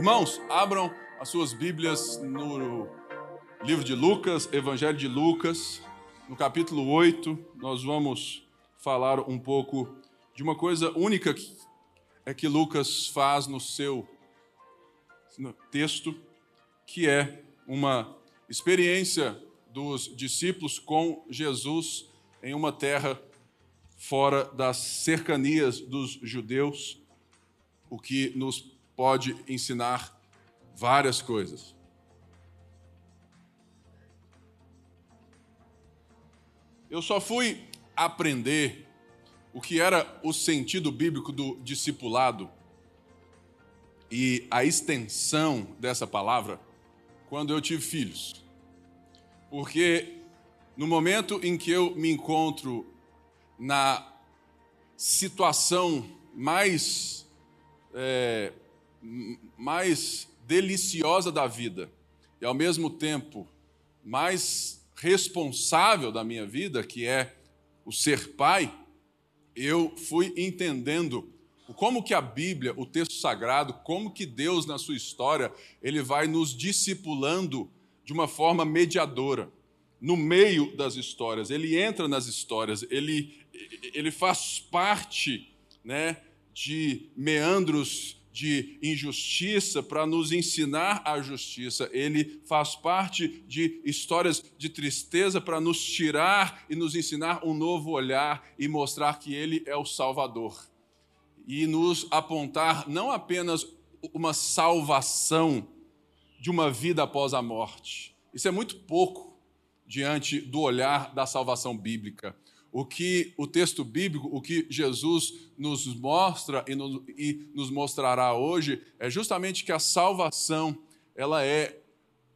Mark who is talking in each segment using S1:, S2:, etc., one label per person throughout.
S1: Irmãos, abram as suas Bíblias no livro de Lucas, Evangelho de Lucas, no capítulo 8. Nós vamos falar um pouco de uma coisa única que, é que Lucas faz no seu texto, que é uma experiência dos discípulos com Jesus em uma terra fora das cercanias dos judeus, o que nos pode ensinar várias coisas. Eu só fui aprender o que era o sentido bíblico do discipulado e a extensão dessa palavra quando eu tive filhos. Porque no momento em que eu me encontro na situação mais é, mais deliciosa da vida e ao mesmo tempo mais responsável da minha vida, que é o ser pai, eu fui entendendo como que a Bíblia, o texto sagrado, como que Deus na sua história, ele vai nos discipulando de uma forma mediadora, no meio das histórias, ele entra nas histórias, ele, ele faz parte né, de meandros de injustiça para nos ensinar a justiça. Ele faz parte de histórias de tristeza para nos tirar e nos ensinar um novo olhar e mostrar que Ele é o Salvador. E nos apontar não apenas uma salvação de uma vida após a morte. Isso é muito pouco diante do olhar da salvação bíblica o que o texto bíblico, o que Jesus nos mostra e nos, e nos, mostrará hoje é justamente que a salvação ela é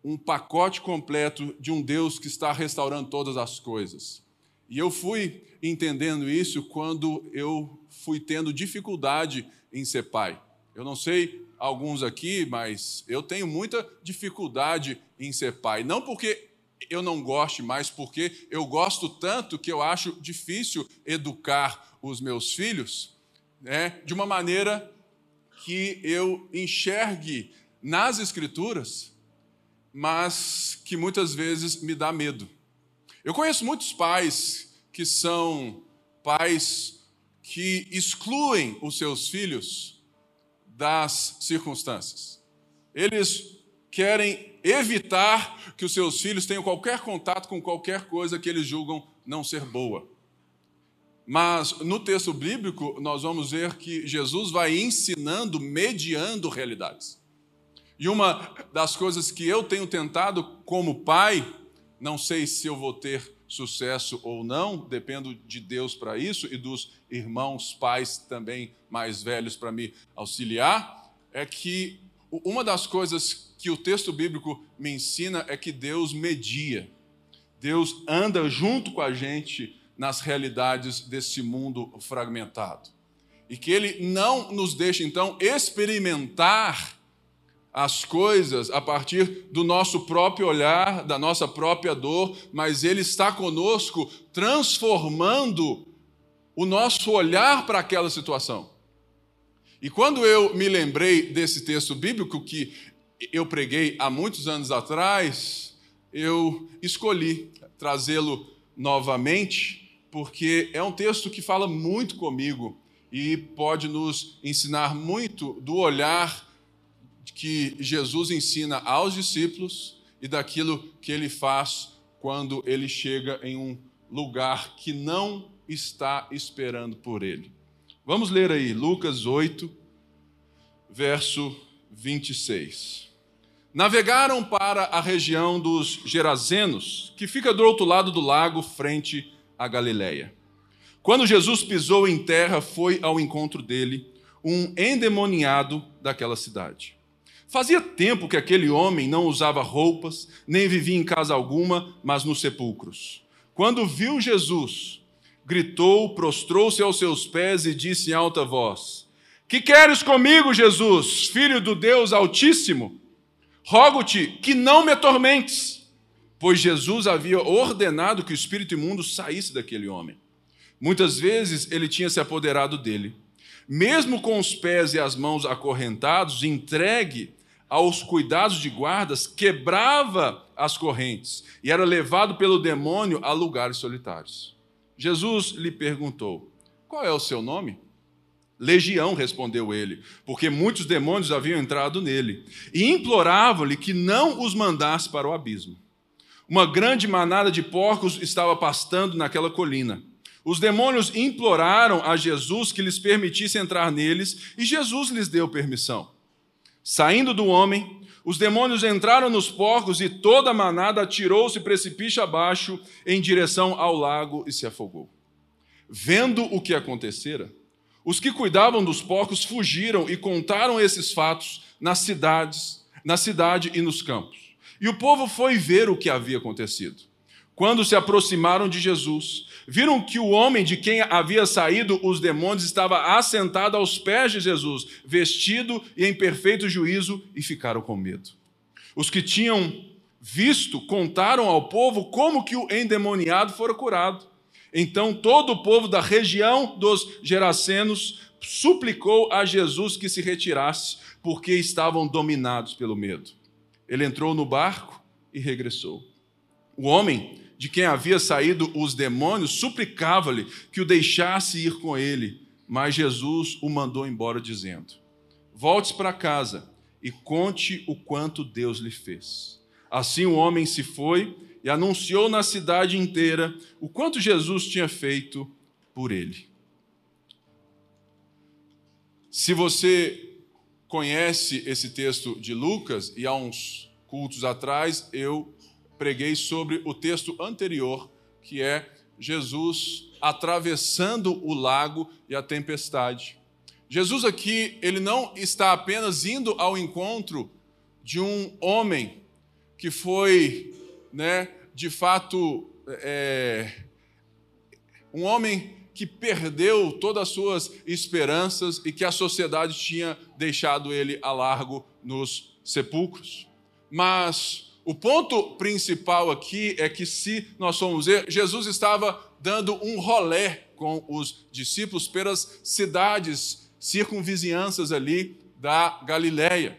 S1: um pacote completo de um Deus que está restaurando todas as coisas. E eu fui entendendo isso quando eu fui tendo dificuldade em ser pai. Eu não sei alguns aqui, mas eu tenho muita dificuldade em ser pai. Não porque eu não goste mais, porque eu gosto tanto que eu acho difícil educar os meus filhos né, de uma maneira que eu enxergue nas Escrituras, mas que muitas vezes me dá medo. Eu conheço muitos pais que são pais que excluem os seus filhos das circunstâncias. Eles querem evitar que os seus filhos tenham qualquer contato com qualquer coisa que eles julgam não ser boa. Mas no texto bíblico, nós vamos ver que Jesus vai ensinando, mediando realidades. E uma das coisas que eu tenho tentado como pai, não sei se eu vou ter sucesso ou não, dependo de Deus para isso e dos irmãos pais também mais velhos para me auxiliar, é que uma das coisas que o texto bíblico me ensina é que Deus media. Deus anda junto com a gente nas realidades desse mundo fragmentado. E que Ele não nos deixa, então, experimentar as coisas a partir do nosso próprio olhar, da nossa própria dor, mas Ele está conosco transformando o nosso olhar para aquela situação. E quando eu me lembrei desse texto bíblico, que eu preguei há muitos anos atrás, eu escolhi trazê-lo novamente, porque é um texto que fala muito comigo e pode nos ensinar muito do olhar que Jesus ensina aos discípulos e daquilo que ele faz quando ele chega em um lugar que não está esperando por ele. Vamos ler aí Lucas 8, verso 26. Navegaram para a região dos Gerazenos, que fica do outro lado do lago, frente à Galileia. Quando Jesus pisou em terra, foi ao encontro dele um endemoniado daquela cidade. Fazia tempo que aquele homem não usava roupas, nem vivia em casa alguma, mas nos sepulcros. Quando viu Jesus, gritou, prostrou-se aos seus pés e disse em alta voz: que queres comigo, Jesus, filho do Deus Altíssimo? Rogo-te que não me atormentes. Pois Jesus havia ordenado que o espírito imundo saísse daquele homem. Muitas vezes ele tinha se apoderado dele. Mesmo com os pés e as mãos acorrentados, entregue aos cuidados de guardas, quebrava as correntes e era levado pelo demônio a lugares solitários. Jesus lhe perguntou: Qual é o seu nome? Legião, respondeu ele, porque muitos demônios haviam entrado nele, e imploravam-lhe que não os mandasse para o abismo. Uma grande manada de porcos estava pastando naquela colina. Os demônios imploraram a Jesus que lhes permitisse entrar neles, e Jesus lhes deu permissão. Saindo do homem, os demônios entraram nos porcos e toda a manada atirou-se precipício abaixo em direção ao lago e se afogou. Vendo o que acontecera, os que cuidavam dos porcos fugiram e contaram esses fatos nas cidades, na cidade e nos campos. E o povo foi ver o que havia acontecido. Quando se aproximaram de Jesus, viram que o homem de quem havia saído os demônios estava assentado aos pés de Jesus, vestido e em perfeito juízo, e ficaram com medo. Os que tinham visto contaram ao povo como que o endemoniado fora curado. Então todo o povo da região dos Gerasenos suplicou a Jesus que se retirasse, porque estavam dominados pelo medo. Ele entrou no barco e regressou. O homem de quem havia saído os demônios suplicava-lhe que o deixasse ir com ele, mas Jesus o mandou embora, dizendo: Volte para casa e conte o quanto Deus lhe fez. Assim o homem se foi e anunciou na cidade inteira o quanto Jesus tinha feito por ele. Se você conhece esse texto de Lucas, e há uns cultos atrás eu preguei sobre o texto anterior, que é Jesus atravessando o lago e a tempestade. Jesus aqui, ele não está apenas indo ao encontro de um homem que foi, né, de fato, é, um homem que perdeu todas as suas esperanças e que a sociedade tinha deixado ele a largo nos sepulcros. Mas o ponto principal aqui é que, se nós formos ver, Jesus estava dando um rolé com os discípulos pelas cidades circunvizinhanças ali da Galileia.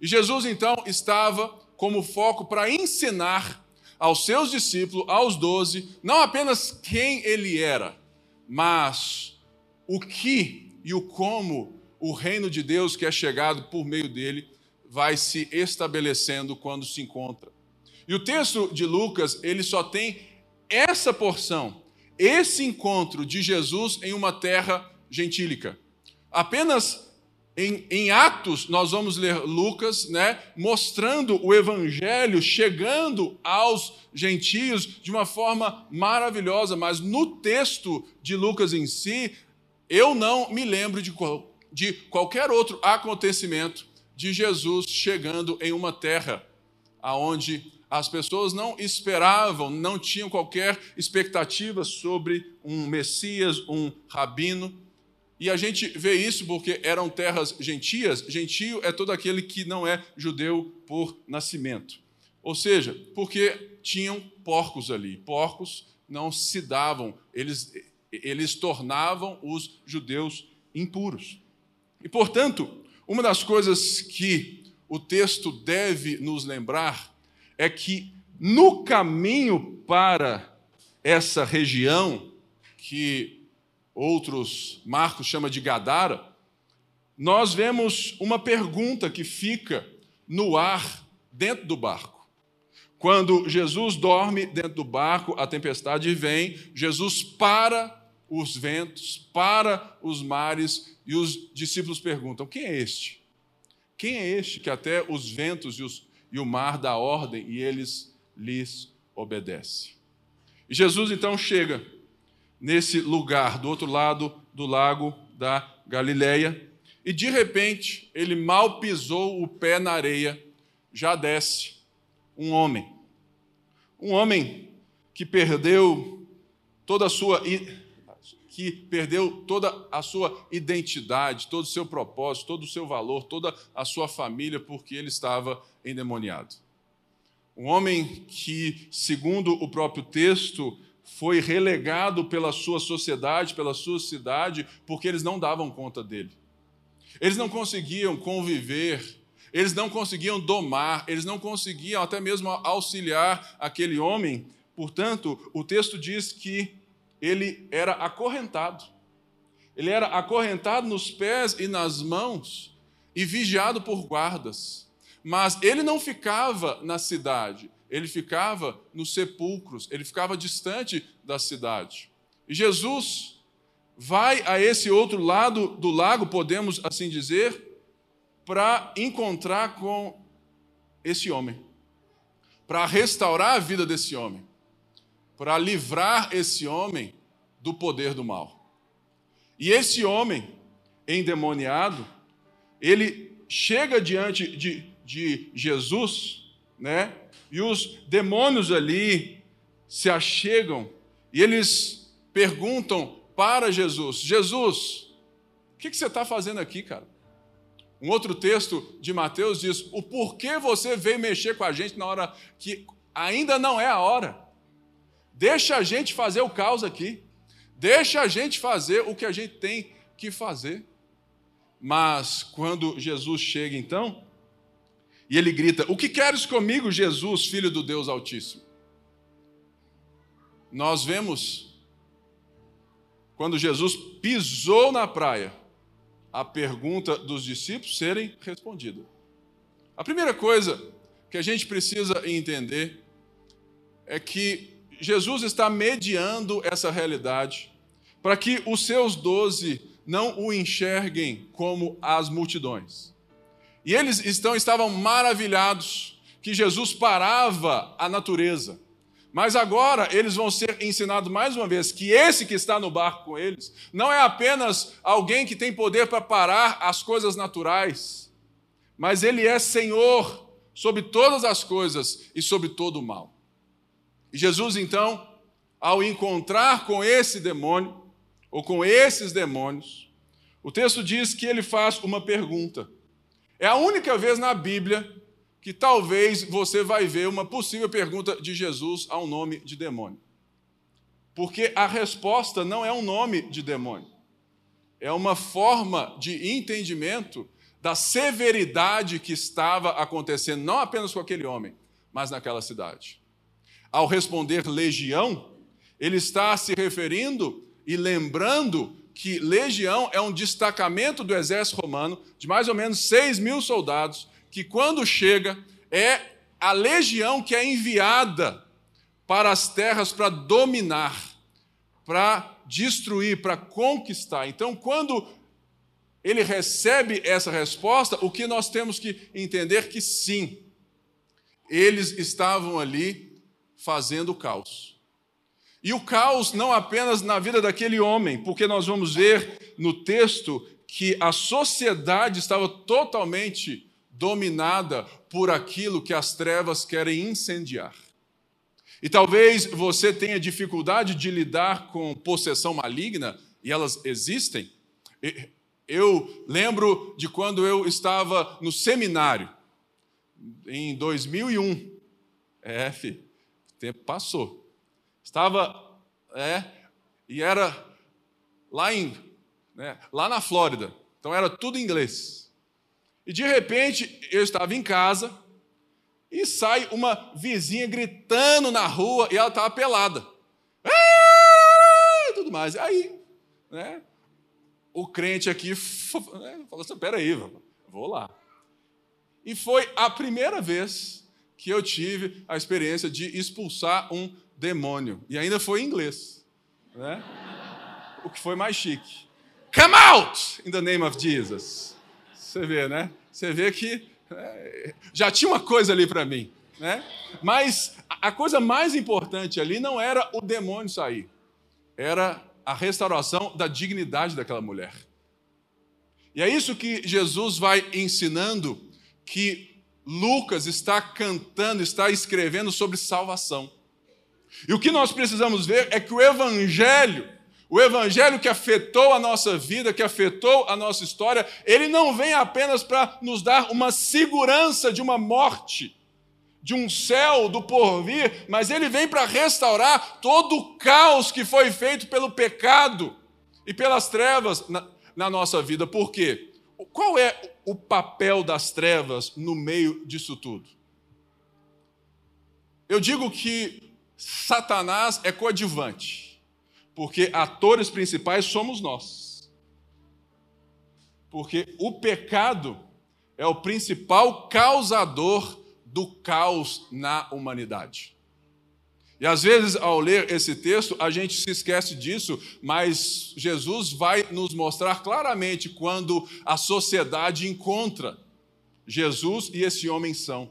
S1: E Jesus então estava como foco para ensinar aos seus discípulos, aos doze, não apenas quem ele era, mas o que e o como o reino de Deus que é chegado por meio dele vai se estabelecendo quando se encontra. E o texto de Lucas, ele só tem essa porção, esse encontro de Jesus em uma terra gentílica. Apenas em, em, Atos, nós vamos ler Lucas, né, mostrando o evangelho chegando aos gentios de uma forma maravilhosa, mas no texto de Lucas em si, eu não me lembro de, qual, de qualquer outro acontecimento de Jesus chegando em uma terra aonde as pessoas não esperavam, não tinham qualquer expectativa sobre um Messias, um rabino. E a gente vê isso porque eram terras gentias. Gentio é todo aquele que não é judeu por nascimento. Ou seja, porque tinham porcos ali. Porcos não se davam, eles, eles tornavam os judeus impuros. E, portanto, uma das coisas que o texto deve nos lembrar é que no caminho para essa região, que outros Marcos chama de Gadara, nós vemos uma pergunta que fica no ar dentro do barco. Quando Jesus dorme dentro do barco, a tempestade vem, Jesus para os ventos, para os mares, e os discípulos perguntam: quem é este? Quem é este que até os ventos e, os, e o mar dá ordem e eles lhes obedecem? E Jesus então chega nesse lugar, do outro lado do lago da Galileia, e de repente ele mal pisou o pé na areia, já desce um homem. Um homem que perdeu toda a sua que perdeu toda a sua identidade, todo o seu propósito, todo o seu valor, toda a sua família, porque ele estava endemoniado. Um homem que, segundo o próprio texto, foi relegado pela sua sociedade, pela sua cidade, porque eles não davam conta dele. Eles não conseguiam conviver, eles não conseguiam domar, eles não conseguiam até mesmo auxiliar aquele homem. Portanto, o texto diz que ele era acorrentado. Ele era acorrentado nos pés e nas mãos e vigiado por guardas. Mas ele não ficava na cidade, ele ficava nos sepulcros, ele ficava distante da cidade. E Jesus vai a esse outro lado do lago, podemos assim dizer, para encontrar com esse homem, para restaurar a vida desse homem, para livrar esse homem do poder do mal. E esse homem endemoniado, ele chega diante de, de Jesus, né? E os demônios ali se achegam e eles perguntam para Jesus: Jesus, o que, que você está fazendo aqui, cara? Um outro texto de Mateus diz: O porquê você veio mexer com a gente na hora que ainda não é a hora? Deixa a gente fazer o caos aqui. Deixa a gente fazer o que a gente tem que fazer. Mas quando Jesus chega então, e ele grita: O que queres comigo, Jesus, filho do Deus Altíssimo? Nós vemos, quando Jesus pisou na praia, a pergunta dos discípulos serem respondida. A primeira coisa que a gente precisa entender é que Jesus está mediando essa realidade para que os seus doze não o enxerguem como as multidões. E eles estão, estavam maravilhados que Jesus parava a natureza. Mas agora eles vão ser ensinados mais uma vez que esse que está no barco com eles não é apenas alguém que tem poder para parar as coisas naturais, mas ele é Senhor sobre todas as coisas e sobre todo o mal. E Jesus, então, ao encontrar com esse demônio, ou com esses demônios, o texto diz que ele faz uma pergunta. É a única vez na Bíblia que talvez você vai ver uma possível pergunta de Jesus a um nome de demônio. Porque a resposta não é um nome de demônio, é uma forma de entendimento da severidade que estava acontecendo, não apenas com aquele homem, mas naquela cidade ao responder legião, ele está se referindo e lembrando que legião é um destacamento do exército romano de mais ou menos 6 mil soldados, que quando chega é a legião que é enviada para as terras para dominar, para destruir, para conquistar. Então, quando ele recebe essa resposta, o que nós temos que entender que sim, eles estavam ali fazendo caos. E o caos não apenas na vida daquele homem, porque nós vamos ver no texto que a sociedade estava totalmente dominada por aquilo que as trevas querem incendiar. E talvez você tenha dificuldade de lidar com possessão maligna, e elas existem. Eu lembro de quando eu estava no seminário, em 2001. É, filho, tempo passou. Estava, é, e era lá em, né, lá na Flórida. Então era tudo inglês. E de repente eu estava em casa e sai uma vizinha gritando na rua e ela estava pelada. Ah! Tudo mais. Aí, né, o crente aqui né, falou assim: peraí, vou lá. E foi a primeira vez que eu tive a experiência de expulsar um demônio. E ainda foi em inglês. Né? O que foi mais chique. Come out in the name of Jesus. Você vê, né? Você vê que é, já tinha uma coisa ali para mim. Né? Mas a coisa mais importante ali não era o demônio sair, era a restauração da dignidade daquela mulher. E é isso que Jesus vai ensinando que Lucas está cantando, está escrevendo sobre salvação. E o que nós precisamos ver é que o Evangelho, o Evangelho que afetou a nossa vida, que afetou a nossa história, ele não vem apenas para nos dar uma segurança de uma morte, de um céu do porvir, mas ele vem para restaurar todo o caos que foi feito pelo pecado e pelas trevas na, na nossa vida. Por quê? Qual é o papel das trevas no meio disso tudo? Eu digo que Satanás é coadjuvante, porque atores principais somos nós. Porque o pecado é o principal causador do caos na humanidade. E às vezes, ao ler esse texto, a gente se esquece disso, mas Jesus vai nos mostrar claramente quando a sociedade encontra Jesus e esse homem são.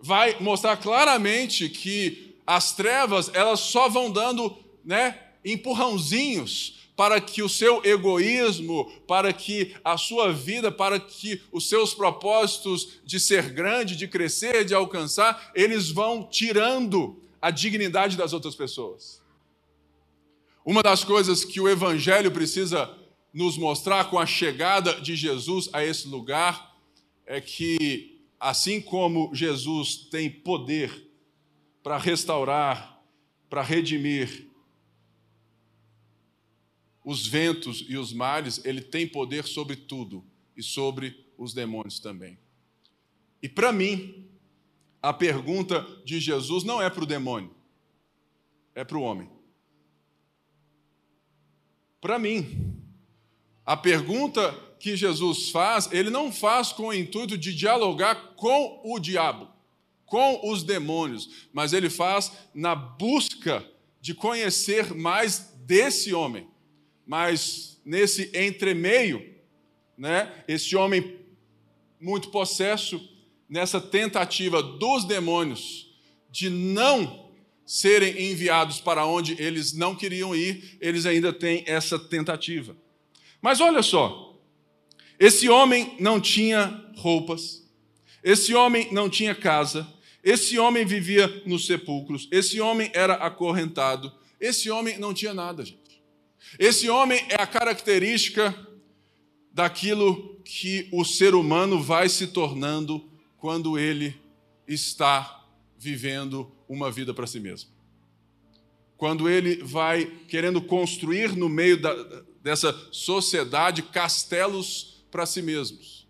S1: Vai mostrar claramente que as trevas, elas só vão dando, né, empurrãozinhos para que o seu egoísmo, para que a sua vida, para que os seus propósitos de ser grande, de crescer, de alcançar, eles vão tirando a dignidade das outras pessoas. Uma das coisas que o Evangelho precisa nos mostrar com a chegada de Jesus a esse lugar é que, assim como Jesus tem poder para restaurar, para redimir, os ventos e os mares, ele tem poder sobre tudo e sobre os demônios também. E para mim, a pergunta de Jesus não é para o demônio, é para o homem. Para mim, a pergunta que Jesus faz, ele não faz com o intuito de dialogar com o diabo, com os demônios, mas ele faz na busca de conhecer mais desse homem mas nesse entremeio, né, esse homem muito possesso, nessa tentativa dos demônios de não serem enviados para onde eles não queriam ir, eles ainda têm essa tentativa. Mas olha só, esse homem não tinha roupas, esse homem não tinha casa, esse homem vivia nos sepulcros, esse homem era acorrentado, esse homem não tinha nada, gente. Esse homem é a característica daquilo que o ser humano vai se tornando quando ele está vivendo uma vida para si mesmo. Quando ele vai querendo construir no meio da, dessa sociedade castelos para si mesmos,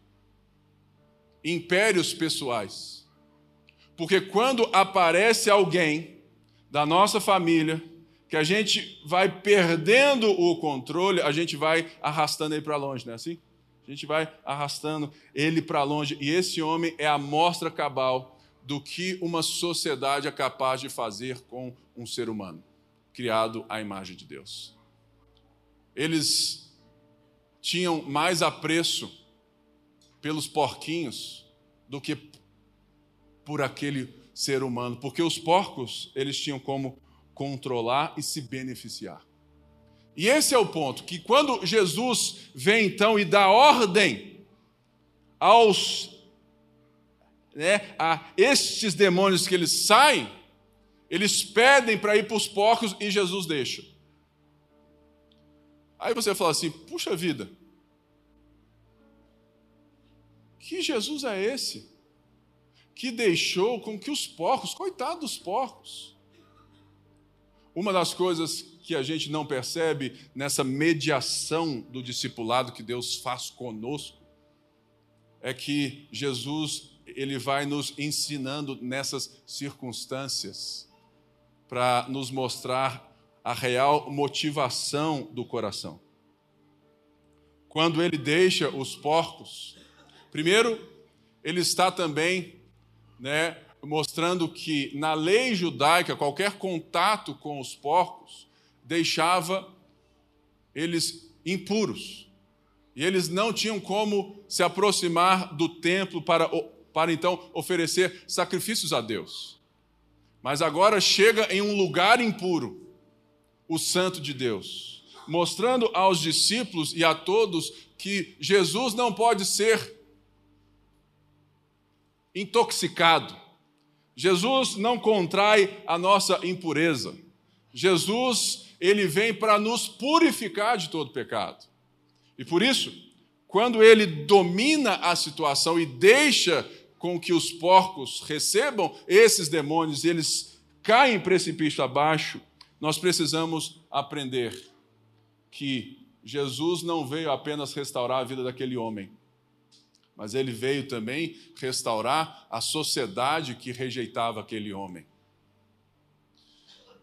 S1: impérios pessoais. Porque quando aparece alguém da nossa família, que a gente vai perdendo o controle, a gente vai arrastando ele para longe, não é assim? A gente vai arrastando ele para longe. E esse homem é a mostra cabal do que uma sociedade é capaz de fazer com um ser humano, criado à imagem de Deus. Eles tinham mais apreço pelos porquinhos do que por aquele ser humano, porque os porcos, eles tinham como controlar e se beneficiar. E esse é o ponto, que quando Jesus vem então e dá ordem aos né, a estes demônios que eles saem, eles pedem para ir para os porcos e Jesus deixa. Aí você fala assim: puxa vida, que Jesus é esse que deixou com que os porcos, coitados dos porcos, uma das coisas que a gente não percebe nessa mediação do discipulado que Deus faz conosco é que Jesus ele vai nos ensinando nessas circunstâncias para nos mostrar a real motivação do coração. Quando ele deixa os porcos, primeiro ele está também, né, mostrando que na lei judaica qualquer contato com os porcos deixava eles impuros. E eles não tinham como se aproximar do templo para, para então oferecer sacrifícios a Deus. Mas agora chega em um lugar impuro, o Santo de Deus, mostrando aos discípulos e a todos que Jesus não pode ser intoxicado Jesus não contrai a nossa impureza. Jesus, ele vem para nos purificar de todo pecado. E por isso, quando ele domina a situação e deixa com que os porcos recebam esses demônios, eles caem precipício abaixo, nós precisamos aprender que Jesus não veio apenas restaurar a vida daquele homem, mas ele veio também restaurar a sociedade que rejeitava aquele homem.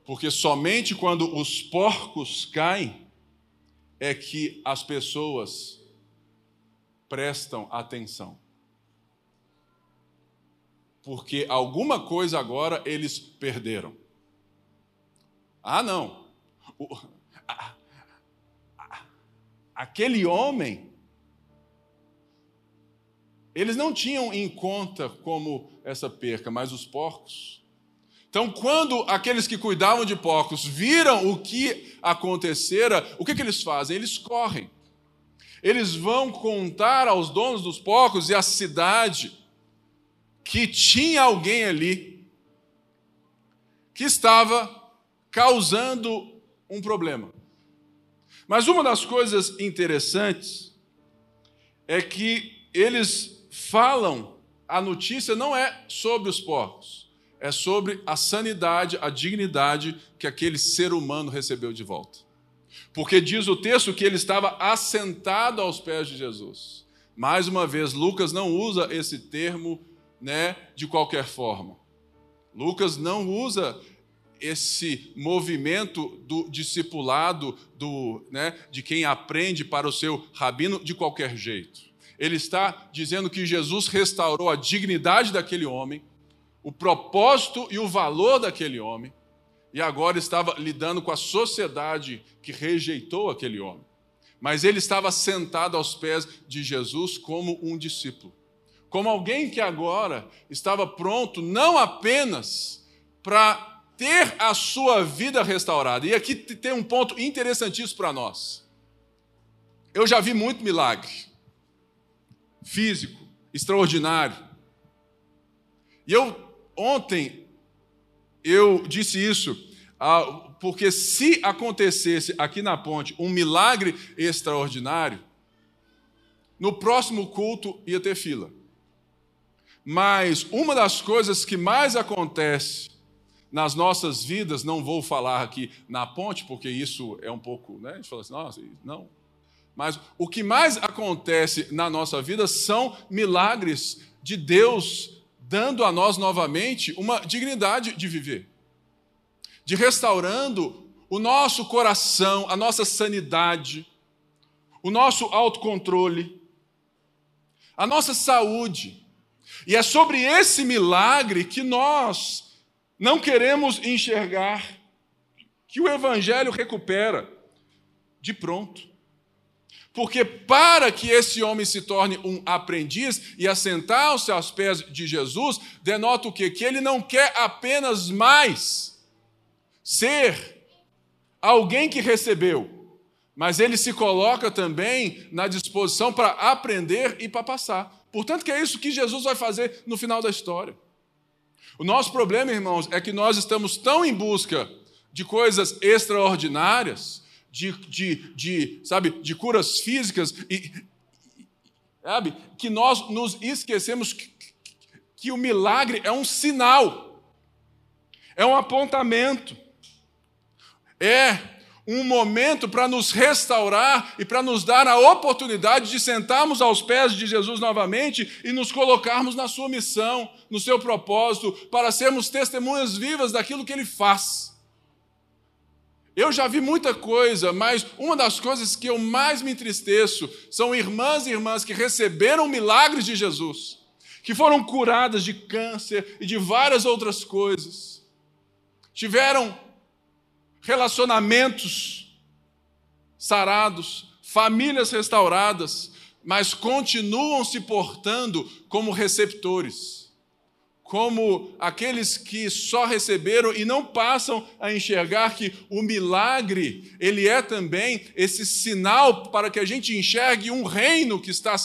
S1: Porque somente quando os porcos caem é que as pessoas prestam atenção. Porque alguma coisa agora eles perderam. Ah, não. O, a, a, aquele homem, eles não tinham em conta como essa perca, mas os porcos. Então, quando aqueles que cuidavam de porcos viram o que acontecera, o que, que eles fazem? Eles correm. Eles vão contar aos donos dos porcos e à cidade que tinha alguém ali que estava causando um problema. Mas uma das coisas interessantes é que eles falam, a notícia não é sobre os porcos, é sobre a sanidade, a dignidade que aquele ser humano recebeu de volta. Porque diz o texto que ele estava assentado aos pés de Jesus. Mais uma vez, Lucas não usa esse termo né, de qualquer forma. Lucas não usa esse movimento do discipulado, do, né, de quem aprende para o seu rabino de qualquer jeito. Ele está dizendo que Jesus restaurou a dignidade daquele homem, o propósito e o valor daquele homem, e agora estava lidando com a sociedade que rejeitou aquele homem. Mas ele estava sentado aos pés de Jesus como um discípulo, como alguém que agora estava pronto não apenas para ter a sua vida restaurada. E aqui tem um ponto interessantíssimo para nós. Eu já vi muito milagre físico, extraordinário. E eu ontem eu disse isso, ah, porque se acontecesse aqui na ponte um milagre extraordinário, no próximo culto ia ter fila. Mas uma das coisas que mais acontece nas nossas vidas, não vou falar aqui na ponte, porque isso é um pouco, né? A gente fala assim, nossa, não. Mas o que mais acontece na nossa vida são milagres de Deus dando a nós novamente uma dignidade de viver, de restaurando o nosso coração, a nossa sanidade, o nosso autocontrole, a nossa saúde. E é sobre esse milagre que nós não queremos enxergar que o Evangelho recupera de pronto. Porque para que esse homem se torne um aprendiz e assentar-se aos pés de Jesus, denota o quê? Que ele não quer apenas mais ser alguém que recebeu, mas ele se coloca também na disposição para aprender e para passar. Portanto, que é isso que Jesus vai fazer no final da história. O nosso problema, irmãos, é que nós estamos tão em busca de coisas extraordinárias, de, de, de sabe, de curas físicas, e, sabe, que nós nos esquecemos que, que o milagre é um sinal, é um apontamento, é um momento para nos restaurar e para nos dar a oportunidade de sentarmos aos pés de Jesus novamente e nos colocarmos na sua missão, no seu propósito, para sermos testemunhas vivas daquilo que ele faz. Eu já vi muita coisa, mas uma das coisas que eu mais me entristeço são irmãs e irmãs que receberam milagres de Jesus, que foram curadas de câncer e de várias outras coisas, tiveram relacionamentos sarados, famílias restauradas, mas continuam se portando como receptores como aqueles que só receberam e não passam a enxergar que o milagre, ele é também esse sinal para que a gente enxergue um reino que está,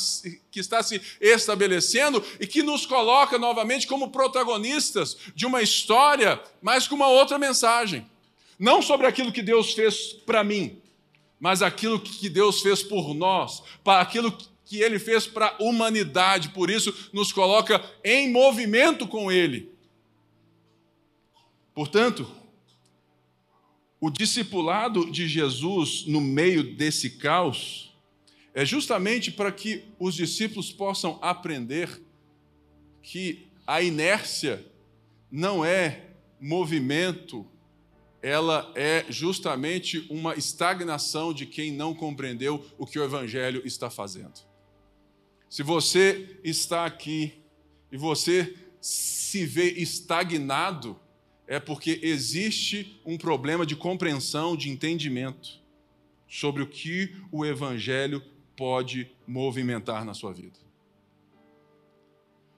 S1: que está se estabelecendo e que nos coloca novamente como protagonistas de uma história, mas com uma outra mensagem. Não sobre aquilo que Deus fez para mim, mas aquilo que Deus fez por nós, para aquilo que Ele fez para a humanidade. Por isso, nos coloca em movimento com Ele. Portanto, o discipulado de Jesus no meio desse caos é justamente para que os discípulos possam aprender que a inércia não é movimento, ela é justamente uma estagnação de quem não compreendeu o que o Evangelho está fazendo. Se você está aqui e você se vê estagnado, é porque existe um problema de compreensão, de entendimento sobre o que o Evangelho pode movimentar na sua vida.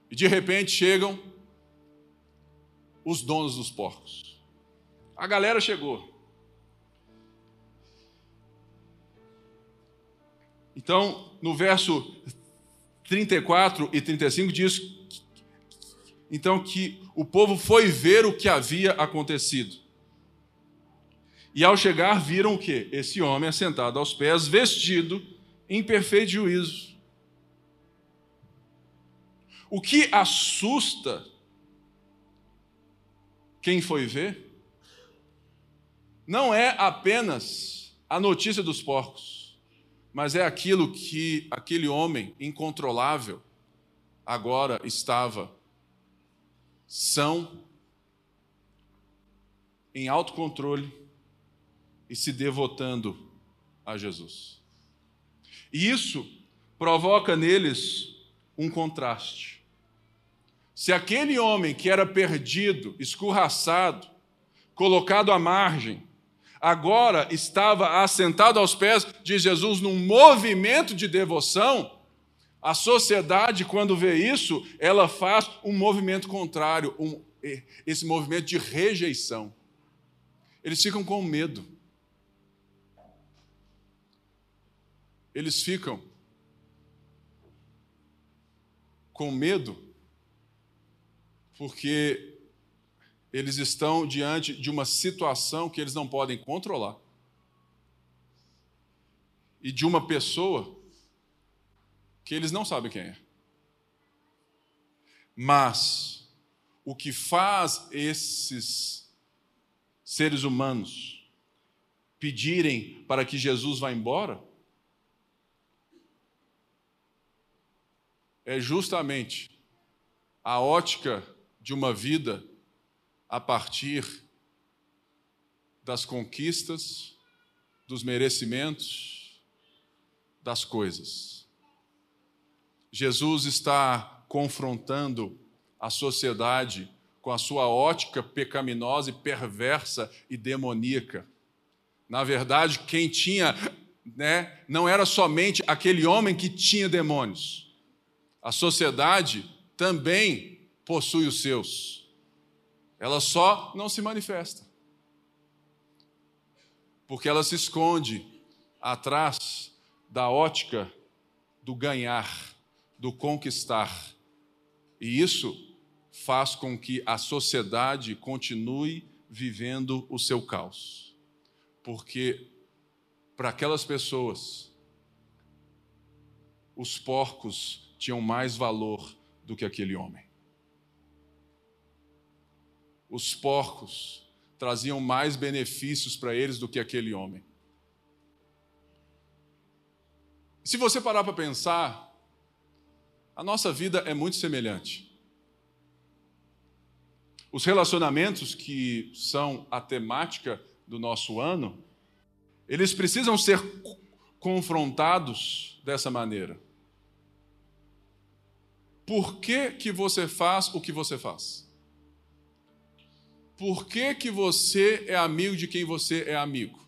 S1: E de repente chegam os donos dos porcos. A galera chegou. Então, no verso 34 e 35 diz então que o povo foi ver o que havia acontecido. E ao chegar viram o que? Esse homem assentado aos pés, vestido em perfeito juízo. O que assusta quem foi ver não é apenas a notícia dos porcos, mas é aquilo que aquele homem incontrolável agora estava são em autocontrole e se devotando a Jesus. E isso provoca neles um contraste. Se aquele homem que era perdido, escorraçado, colocado à margem, agora estava assentado aos pés de Jesus num movimento de devoção, a sociedade, quando vê isso, ela faz um movimento contrário, um, esse movimento de rejeição. Eles ficam com medo. eles ficam com medo porque eles estão diante de uma situação que eles não podem controlar e de uma pessoa que eles não sabem quem é. Mas o que faz esses seres humanos pedirem para que Jesus vá embora é justamente a ótica de uma vida a partir das conquistas, dos merecimentos, das coisas. Jesus está confrontando a sociedade com a sua ótica pecaminosa e perversa e demoníaca. Na verdade, quem tinha, né, não era somente aquele homem que tinha demônios a sociedade também possui os seus. Ela só não se manifesta. Porque ela se esconde atrás da ótica do ganhar, do conquistar. E isso faz com que a sociedade continue vivendo o seu caos. Porque para aquelas pessoas, os porcos tinham mais valor do que aquele homem. Os porcos traziam mais benefícios para eles do que aquele homem. Se você parar para pensar, a nossa vida é muito semelhante. Os relacionamentos que são a temática do nosso ano, eles precisam ser confrontados dessa maneira por que, que você faz o que você faz? Por que, que você é amigo de quem você é amigo?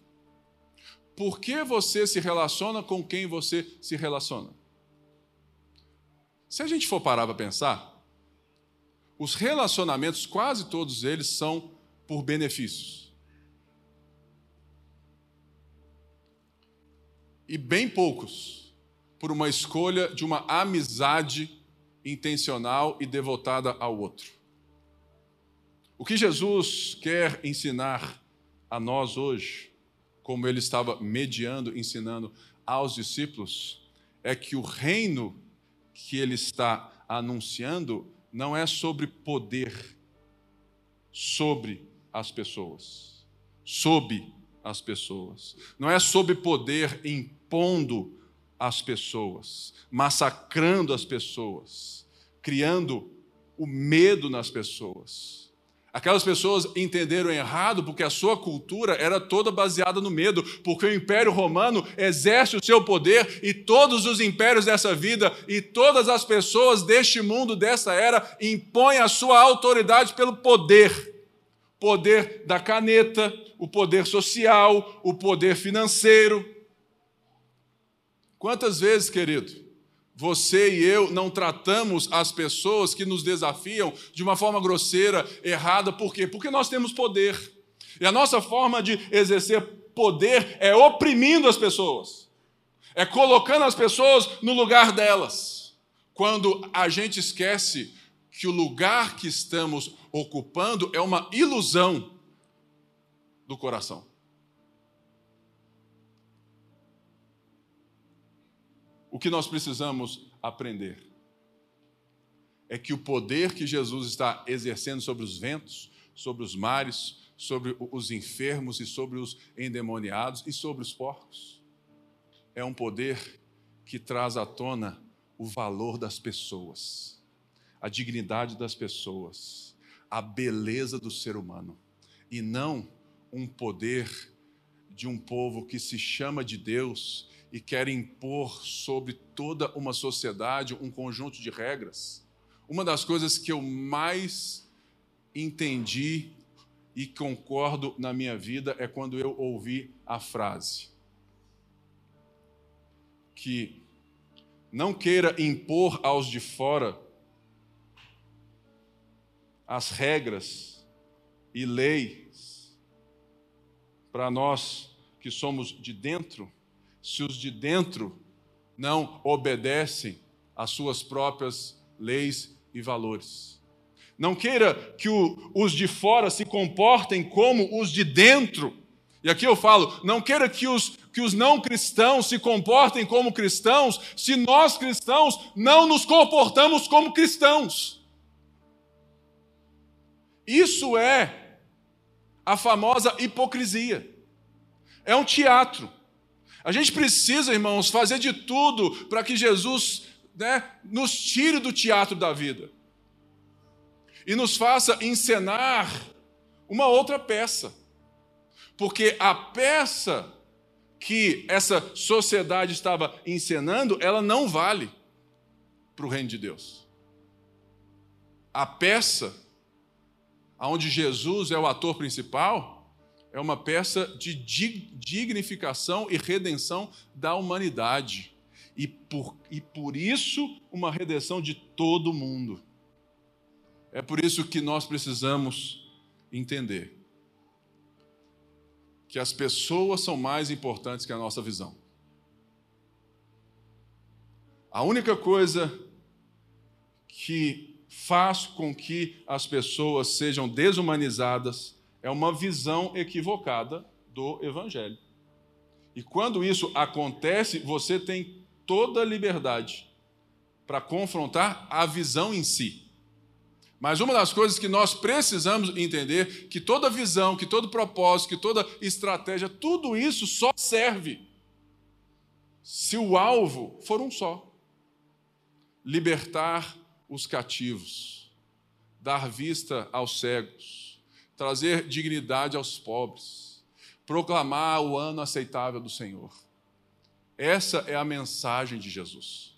S1: Por que você se relaciona com quem você se relaciona? Se a gente for parar para pensar, os relacionamentos, quase todos eles, são por benefícios. E bem poucos por uma escolha de uma amizade intencional e devotada ao outro. O que Jesus quer ensinar a nós hoje, como ele estava mediando, ensinando aos discípulos, é que o reino que ele está anunciando não é sobre poder sobre as pessoas, sob as pessoas. Não é sob poder impondo as pessoas, massacrando as pessoas, criando o medo nas pessoas. Aquelas pessoas entenderam errado porque a sua cultura era toda baseada no medo, porque o Império Romano exerce o seu poder e todos os impérios dessa vida e todas as pessoas deste mundo, dessa era, impõem a sua autoridade pelo poder. Poder da caneta, o poder social, o poder financeiro. Quantas vezes, querido, você e eu não tratamos as pessoas que nos desafiam de uma forma grosseira, errada, por quê? Porque nós temos poder. E a nossa forma de exercer poder é oprimindo as pessoas, é colocando as pessoas no lugar delas. Quando a gente esquece que o lugar que estamos ocupando é uma ilusão do coração. O que nós precisamos aprender é que o poder que Jesus está exercendo sobre os ventos, sobre os mares, sobre os enfermos e sobre os endemoniados e sobre os porcos, é um poder que traz à tona o valor das pessoas, a dignidade das pessoas, a beleza do ser humano, e não um poder de um povo que se chama de Deus e quer impor sobre toda uma sociedade um conjunto de regras. Uma das coisas que eu mais entendi e concordo na minha vida é quando eu ouvi a frase que não queira impor aos de fora as regras e leis para nós que somos de dentro se os de dentro não obedecem às suas próprias leis e valores. Não queira que o, os de fora se comportem como os de dentro. E aqui eu falo, não queira que os, que os não cristãos se comportem como cristãos, se nós cristãos não nos comportamos como cristãos. Isso é a famosa hipocrisia. É um teatro. A gente precisa, irmãos, fazer de tudo para que Jesus né, nos tire do teatro da vida e nos faça encenar uma outra peça. Porque a peça que essa sociedade estava encenando, ela não vale para o reino de Deus. A peça onde Jesus é o ator principal, é uma peça de dignificação e redenção da humanidade. E por, e por isso, uma redenção de todo mundo. É por isso que nós precisamos entender que as pessoas são mais importantes que a nossa visão. A única coisa que faz com que as pessoas sejam desumanizadas é uma visão equivocada do Evangelho. E quando isso acontece, você tem toda a liberdade para confrontar a visão em si. Mas uma das coisas que nós precisamos entender que toda visão, que todo propósito, que toda estratégia, tudo isso só serve se o alvo for um só: libertar os cativos, dar vista aos cegos, trazer dignidade aos pobres, proclamar o ano aceitável do Senhor. Essa é a mensagem de Jesus.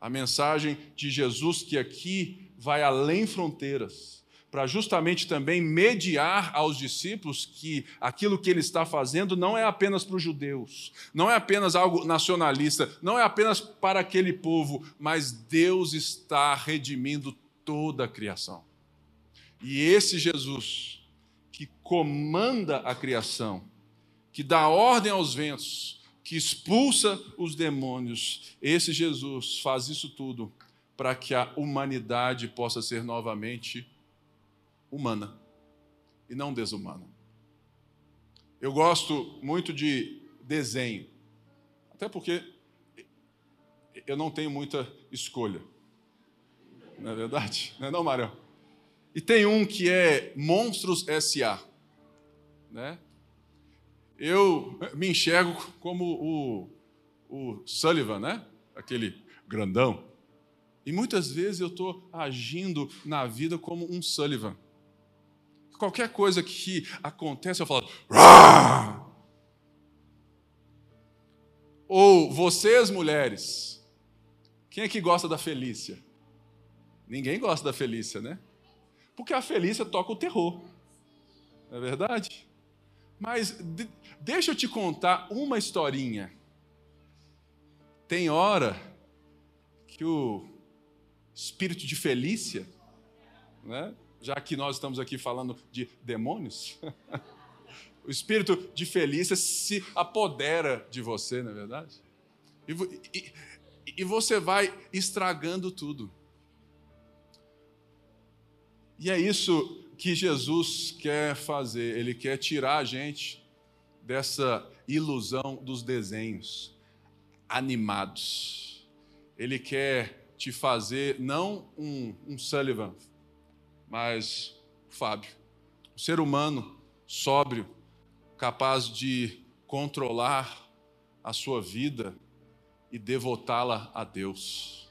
S1: A mensagem de Jesus que aqui vai além fronteiras, para justamente também mediar aos discípulos que aquilo que ele está fazendo não é apenas para os judeus, não é apenas algo nacionalista, não é apenas para aquele povo, mas Deus está redimindo toda a criação. E esse Jesus, que comanda a criação, que dá ordem aos ventos, que expulsa os demônios, esse Jesus faz isso tudo para que a humanidade possa ser novamente humana e não desumana. Eu gosto muito de desenho, até porque eu não tenho muita escolha. Não é verdade? Não é não? E tem um que é Monstros S.A. Né? eu me enxergo como o, o Sullivan, né? Aquele grandão. E muitas vezes eu estou agindo na vida como um Sullivan. Qualquer coisa que acontece, eu falo. Rah! Ou vocês, mulheres, quem é que gosta da Felícia? Ninguém gosta da Felícia, né? Porque a Felícia toca o terror. Não é verdade? Mas de, deixa eu te contar uma historinha. Tem hora que o espírito de Felícia, né? já que nós estamos aqui falando de demônios, o espírito de Felícia se apodera de você, não é verdade? E, e, e você vai estragando tudo. E é isso que Jesus quer fazer, ele quer tirar a gente dessa ilusão dos desenhos animados. Ele quer te fazer não um, um Sullivan, mas Fábio, um ser humano sóbrio, capaz de controlar a sua vida e devotá-la a Deus.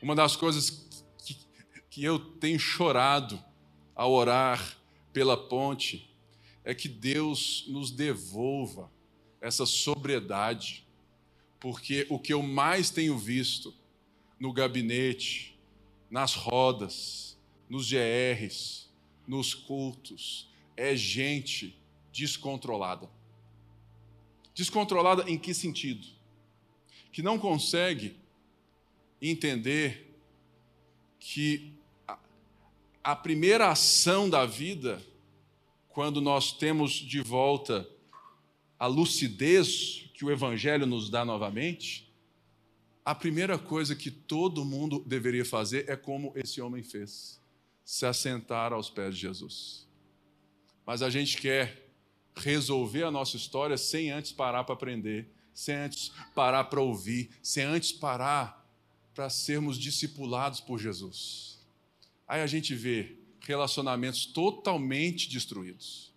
S1: Uma das coisas que, eu tenho chorado ao orar pela ponte é que Deus nos devolva essa sobriedade, porque o que eu mais tenho visto no gabinete, nas rodas, nos GRs, nos cultos, é gente descontrolada. Descontrolada em que sentido? Que não consegue entender que a primeira ação da vida, quando nós temos de volta a lucidez que o Evangelho nos dá novamente, a primeira coisa que todo mundo deveria fazer é como esse homem fez: se assentar aos pés de Jesus. Mas a gente quer resolver a nossa história sem antes parar para aprender, sem antes parar para ouvir, sem antes parar para sermos discipulados por Jesus. Aí a gente vê relacionamentos totalmente destruídos.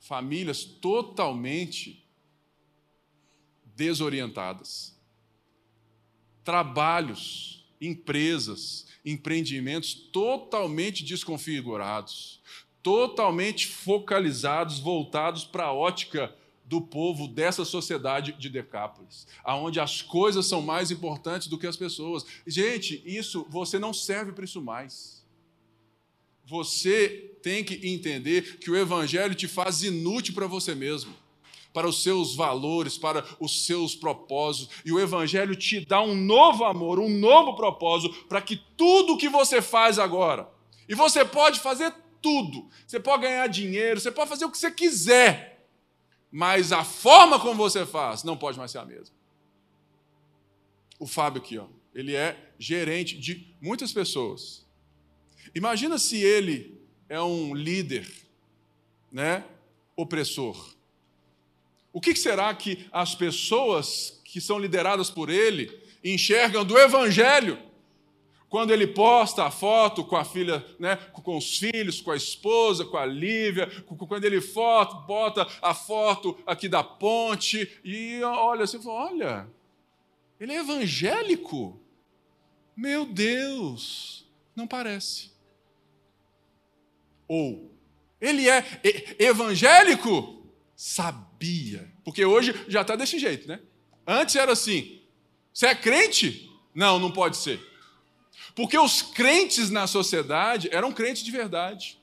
S1: Famílias totalmente desorientadas. Trabalhos, empresas, empreendimentos totalmente desconfigurados, totalmente focalizados, voltados para a ótica do povo dessa sociedade de Decápolis, aonde as coisas são mais importantes do que as pessoas. Gente, isso você não serve para isso mais. Você tem que entender que o evangelho te faz inútil para você mesmo, para os seus valores, para os seus propósitos, e o evangelho te dá um novo amor, um novo propósito para que tudo que você faz agora, e você pode fazer tudo. Você pode ganhar dinheiro, você pode fazer o que você quiser mas a forma como você faz não pode mais ser a mesma. O Fábio aqui, ó, ele é gerente de muitas pessoas. Imagina se ele é um líder, né, opressor. O que será que as pessoas que são lideradas por ele enxergam do evangelho? Quando ele posta a foto com a filha, né, com os filhos, com a esposa, com a Lívia, quando ele foto, bota a foto aqui da ponte e olha assim, olha, ele é evangélico? Meu Deus, não parece. Ou, ele é evangélico? Sabia. Porque hoje já está desse jeito, né? Antes era assim: você é crente? Não, não pode ser. Porque os crentes na sociedade eram crentes de verdade.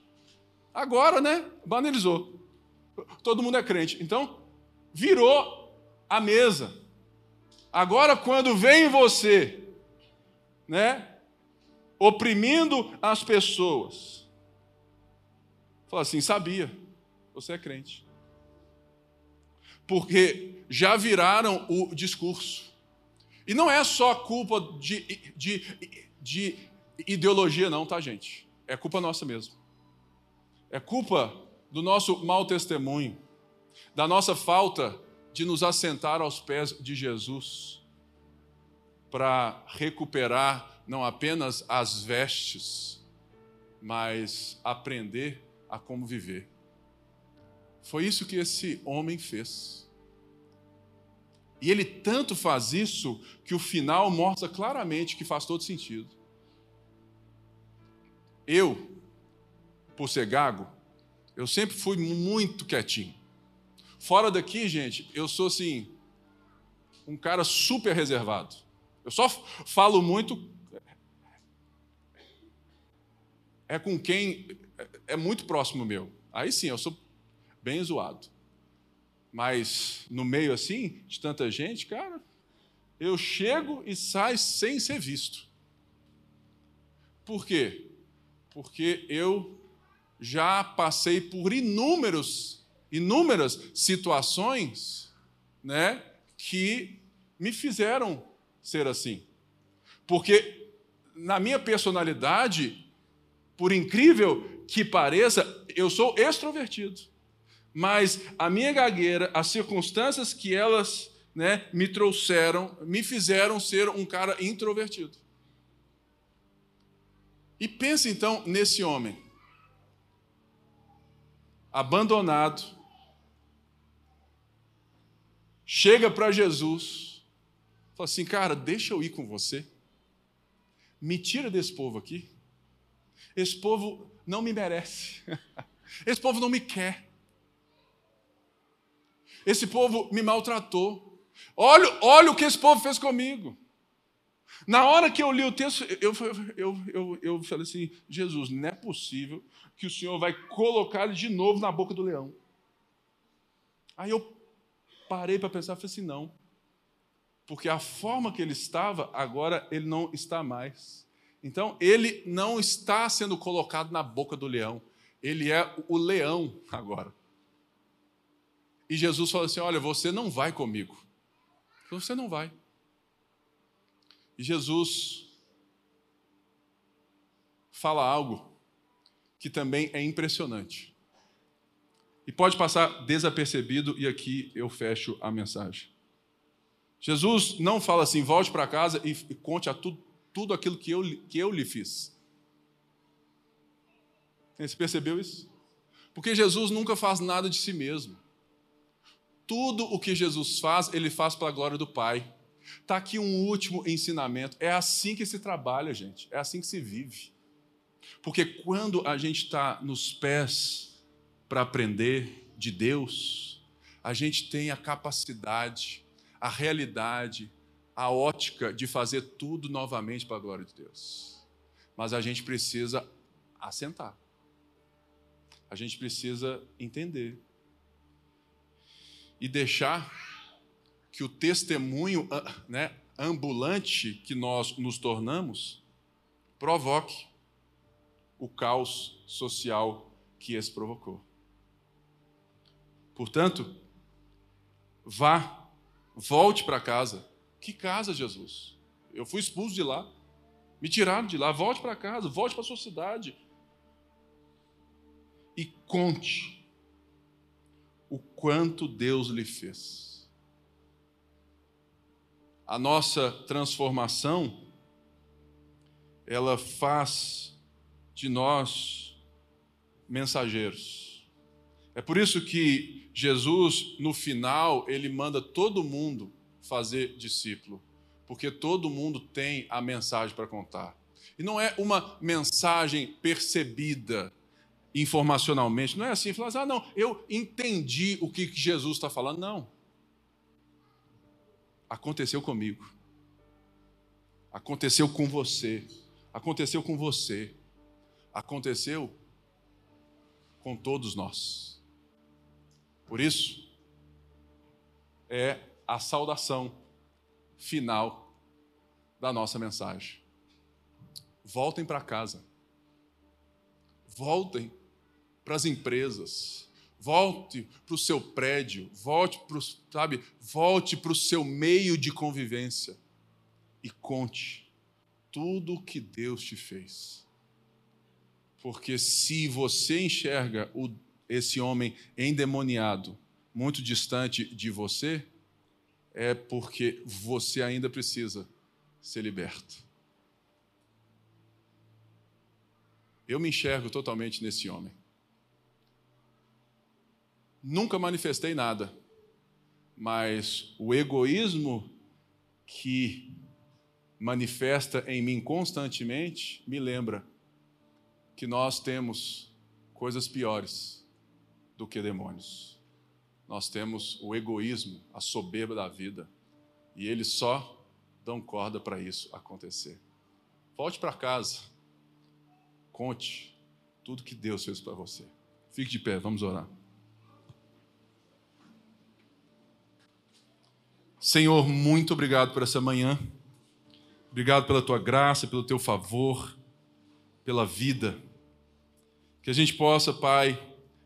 S1: Agora, né? Banalizou. Todo mundo é crente. Então, virou a mesa. Agora, quando vem você, né? Oprimindo as pessoas. Fala assim: sabia, você é crente. Porque já viraram o discurso. E não é só culpa de, de de ideologia, não, tá, gente? É culpa nossa mesmo. É culpa do nosso mau testemunho, da nossa falta de nos assentar aos pés de Jesus para recuperar não apenas as vestes, mas aprender a como viver. Foi isso que esse homem fez. E ele tanto faz isso que o final mostra claramente que faz todo sentido. Eu, por ser gago, eu sempre fui muito quietinho. Fora daqui, gente, eu sou assim, um cara super reservado. Eu só falo muito é com quem é muito próximo meu. Aí sim, eu sou bem zoado. Mas no meio assim, de tanta gente, cara, eu chego e saio sem ser visto. Por quê? Porque eu já passei por inúmeros, inúmeras situações, né, que me fizeram ser assim. Porque na minha personalidade, por incrível que pareça, eu sou extrovertido. Mas a minha gagueira, as circunstâncias que elas né, me trouxeram, me fizeram ser um cara introvertido. E pense então nesse homem, abandonado, chega para Jesus, fala assim: Cara, deixa eu ir com você, me tira desse povo aqui. Esse povo não me merece. Esse povo não me quer. Esse povo me maltratou. Olha, olha o que esse povo fez comigo. Na hora que eu li o texto, eu, eu, eu, eu falei assim: Jesus, não é possível que o Senhor vai colocar ele de novo na boca do leão. Aí eu parei para pensar e falei assim: não. Porque a forma que ele estava, agora ele não está mais. Então, ele não está sendo colocado na boca do leão, ele é o leão agora. E Jesus falou assim: Olha, você não vai comigo. Você não vai. E Jesus fala algo que também é impressionante. E pode passar desapercebido, e aqui eu fecho a mensagem. Jesus não fala assim, volte para casa e, conte a tudo, tudo aquilo que eu, que eu lhe fiz. Você percebeu isso? Porque Jesus nunca faz nada de si mesmo. Tudo o que Jesus faz, ele faz para a glória do Pai. Está aqui um último ensinamento. É assim que se trabalha, gente. É assim que se vive. Porque quando a gente está nos pés para aprender de Deus, a gente tem a capacidade, a realidade, a ótica de fazer tudo novamente para a glória de Deus. Mas a gente precisa assentar. A gente precisa entender. E deixar que o testemunho ah, né, ambulante que nós nos tornamos provoque o caos social que esse provocou. Portanto, vá, volte para casa que casa, Jesus? Eu fui expulso de lá. Me tiraram de lá. Volte para casa, volte para a sua cidade. E conte o quanto Deus lhe fez. A nossa transformação, ela faz de nós mensageiros. É por isso que Jesus, no final, ele manda todo mundo fazer discípulo, porque todo mundo tem a mensagem para contar. E não é uma mensagem percebida informacionalmente, não é assim, falar assim, ah, não, eu entendi o que Jesus está falando. Não. Aconteceu comigo. Aconteceu com você. Aconteceu com você. Aconteceu com todos nós. Por isso, é a saudação final da nossa mensagem. Voltem para casa. Voltem para as empresas. Volte para o seu prédio, volte para o, sabe, volte para o seu meio de convivência e conte tudo o que Deus te fez. Porque se você enxerga o, esse homem endemoniado muito distante de você, é porque você ainda precisa ser liberto. Eu me enxergo totalmente nesse homem. Nunca manifestei nada, mas o egoísmo que manifesta em mim constantemente me lembra que nós temos coisas piores do que demônios. Nós temos o egoísmo, a soberba da vida, e eles só dão corda para isso acontecer. Volte para casa, conte tudo que Deus fez para você. Fique de pé, vamos orar. Senhor, muito obrigado por essa manhã. Obrigado pela tua graça, pelo teu favor, pela vida. Que a gente possa, Pai,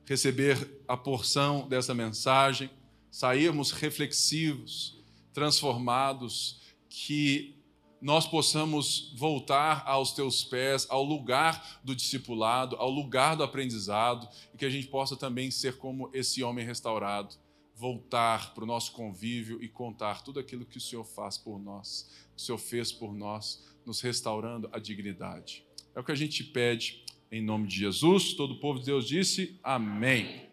S1: receber a porção dessa mensagem, sairmos reflexivos, transformados, que nós possamos voltar aos teus pés, ao lugar do discipulado, ao lugar do aprendizado, e que a gente possa também ser como esse homem restaurado, voltar para o nosso convívio e contar tudo aquilo que o Senhor faz por nós, que o Senhor fez por nós, nos restaurando a dignidade. É o que a gente pede em nome de Jesus. Todo o povo de Deus disse amém.